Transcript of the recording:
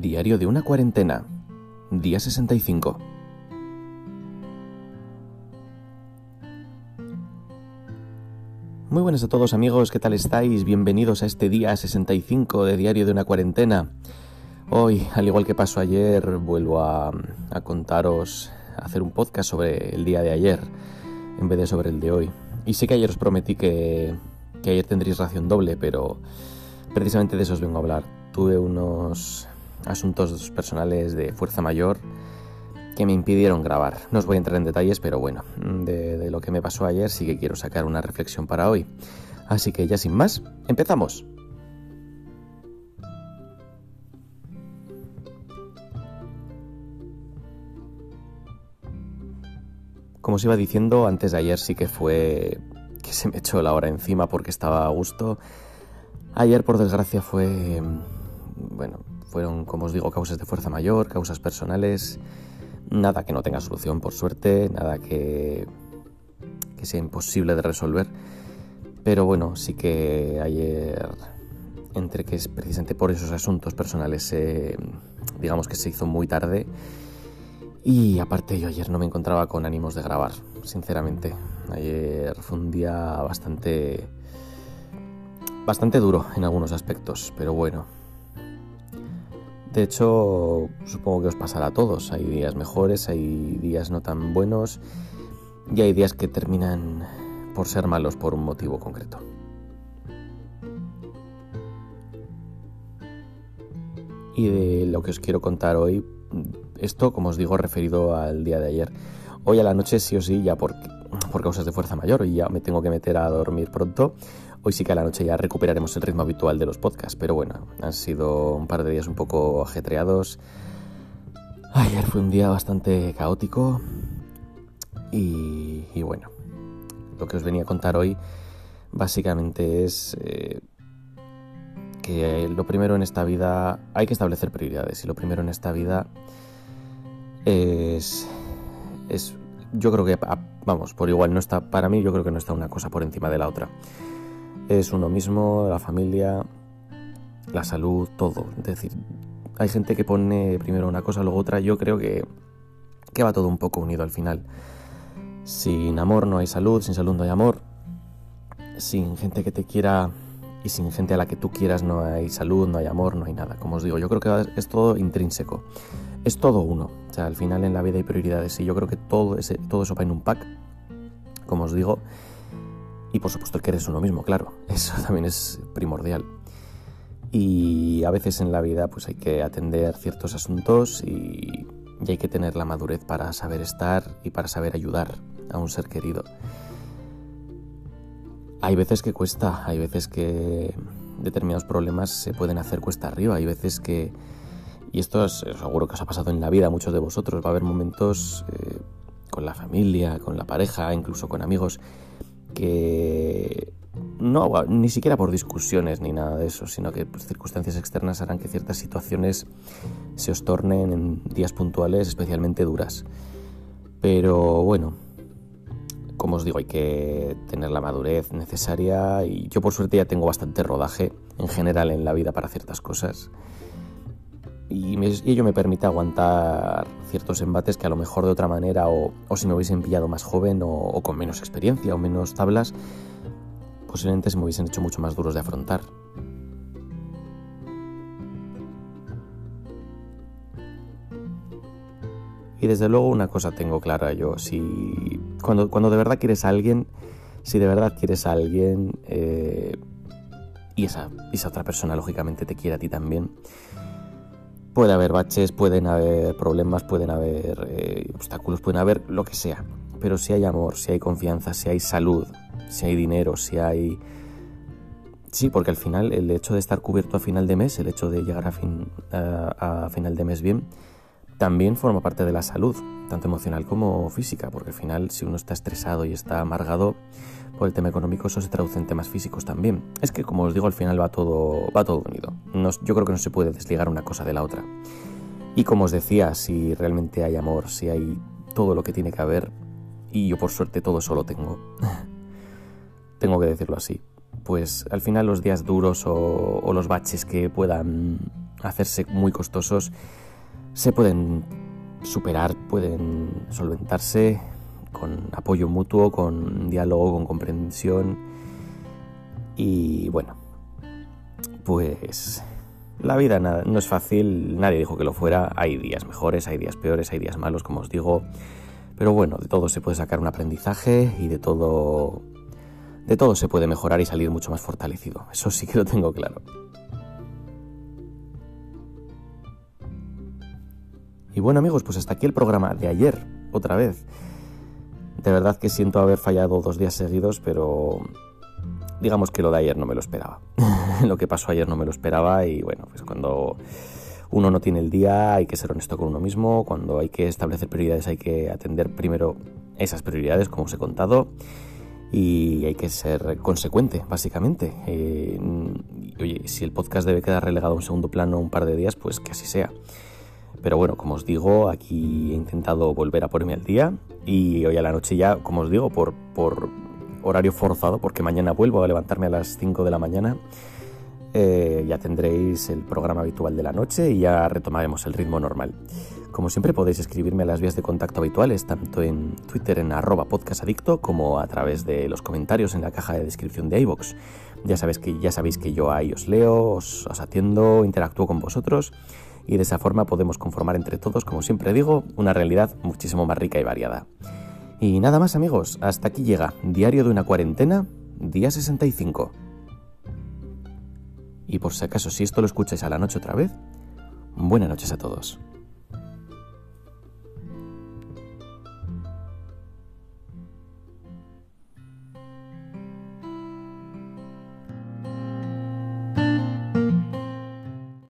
Diario de una cuarentena. Día 65. Muy buenas a todos amigos, ¿qué tal estáis? Bienvenidos a este día 65 de Diario de una cuarentena. Hoy, al igual que pasó ayer, vuelvo a, contaros, a hacer un podcast sobre el día de ayer, en vez de sobre el de hoy. Y sé que ayer os prometí que, que ayer tendréis ración doble, pero precisamente de eso os vengo a hablar. Tuve unos asuntos personales de fuerza mayor que me impidieron grabar. No os voy a entrar en detalles, pero bueno, de, lo que me pasó ayer sí que quiero sacar una reflexión para hoy. Así que ya sin más, empezamos. Como os iba diciendo, antes de ayer sí que fue que se me echó la hora encima porque estaba a gusto. Ayer, por desgracia, fue, bueno, fueron, como os digo, causas de fuerza mayor, causas personales, nada que no tenga solución, por suerte, nada que, que sea imposible de resolver. Pero bueno, sí que ayer, entre que es precisamente por esos asuntos personales, digamos que se hizo muy tarde. Y aparte yo ayer no me encontraba con ánimos de grabar, sinceramente. Ayer fue un día bastante bastante duro en algunos aspectos, pero bueno, de hecho, supongo que os pasará a todos. Hay días mejores, hay días no tan buenos y hay días que terminan por ser malos por un motivo concreto. Y de lo que os quiero contar hoy, esto, como os digo, referido al día de ayer. Hoy a la noche sí o sí, ya por, por causas de fuerza mayor, y ya me tengo que meter a dormir pronto, Hoy sí que a la noche ya recuperaremos el ritmo habitual de los podcasts, pero bueno, han sido un par de días un poco ajetreados. Ayer fue un día bastante caótico y, bueno, lo que os venía a contar hoy básicamente es eh, que lo primero en esta vida hay que establecer prioridades y lo primero en esta vida es, es yo creo que vamos por igual no está para mí yo creo que no está una cosa por encima de la otra es uno mismo, la familia, la salud, todo. Es decir, hay gente que pone primero una cosa, luego otra. Yo creo que, que va todo un poco unido al final. Sin amor no hay salud, sin salud no hay amor. Sin gente que te quiera y sin gente a la que tú quieras no hay salud, no hay amor, no hay nada. Como os digo, yo creo que es todo intrínseco. Es todo uno. O sea, al final en la vida hay prioridades y yo creo que todo, ese, todo eso va en un pack. Como os digo, y por supuesto el eres uno mismo, claro, eso también es primordial. Y a veces en la vida pues hay que atender ciertos asuntos y, hay que tener la madurez para saber estar y para saber ayudar a un ser querido. Hay veces que cuesta, hay veces que determinados problemas se pueden hacer cuesta arriba, hay veces que, y esto es, seguro que os ha pasado en la vida a muchos de vosotros, va a haber momentos eh, con la familia, con la pareja, incluso con amigos, que no, ni siquiera por discusiones ni nada de eso, sino que pues, circunstancias externas harán que ciertas situaciones se os tornen en días puntuales especialmente duras. Pero bueno, como os digo, hay que tener la madurez necesaria y yo por suerte ya tengo bastante rodaje en general en la vida para ciertas cosas y, ello me permite aguantar ciertos embates que a lo mejor de otra manera o, si me hubiesen pillado más joven o, con menos experiencia o menos tablas, posiblemente se me hubiesen hecho mucho más duros de afrontar. Y desde luego una cosa tengo clara yo, si cuando, cuando de verdad quieres a alguien, si de verdad quieres a alguien eh, y esa, esa otra persona lógicamente te quiere a ti también, Puede haber baches, pueden haber problemas, pueden haber eh, obstáculos, pueden haber lo que sea. Pero si hay amor, si hay confianza, si hay salud, si hay dinero, si hay... Sí, porque al final el hecho de estar cubierto a final de mes, el hecho de llegar a, fin, a final de mes bien, también forma parte de la salud, tanto emocional como física, porque al final si uno está estresado y está amargado, por el tema económico, eso se traduce en temas físicos también. Es que, como os digo, al final va todo, va todo unido. yo creo que no se puede desligar una cosa de la otra. Y como os decía, si realmente hay amor, si hay todo lo que tiene que haber, y yo por suerte todo eso lo tengo, tengo que decirlo así, pues al final los días duros o, los baches que puedan hacerse muy costosos, se pueden superar, pueden solventarse con apoyo mutuo, con diálogo, con comprensión. Y bueno, pues la vida no es fácil, nadie dijo que lo fuera, hay días mejores, hay días peores, hay días malos, como os digo, pero bueno, de todo se puede sacar un aprendizaje y de todo de todo se puede mejorar y salir mucho más fortalecido. Eso sí que lo tengo claro. Y bueno amigos, pues hasta aquí el programa de ayer, otra vez. De verdad que siento haber fallado dos días seguidos, pero digamos que lo de ayer no me lo esperaba. lo que pasó ayer no me lo esperaba y bueno, pues cuando uno no tiene el día hay que ser honesto con uno mismo, cuando hay que establecer prioridades hay que atender primero esas prioridades, como os he contado, y hay que ser consecuente, básicamente. Eh, oye, si el podcast debe quedar relegado a un segundo plano un par de días, pues que así sea. Pero bueno, como os digo, aquí he intentado volver a ponerme al día y hoy a la noche ya, como os digo, por, por horario forzado, porque mañana vuelvo a levantarme a las 5 de la mañana, eh, ya tendréis el programa habitual de la noche y ya retomaremos el ritmo normal. Como siempre podéis escribirme a las vías de contacto habituales, tanto en Twitter en arroba podcastadicto como a través de los comentarios en la caja de descripción de iVoox. Ya, sabéis que, ya sabéis que yo ahí os leo, os atiendo, interactúo con vosotros y de esa forma podemos conformar entre todos, como siempre digo, una realidad muchísimo más rica y variada. Y nada más amigos, hasta aquí llega Diario de una cuarentena, día 65. Y por si acaso si esto lo escucháis a la noche otra vez, buenas noches a todos.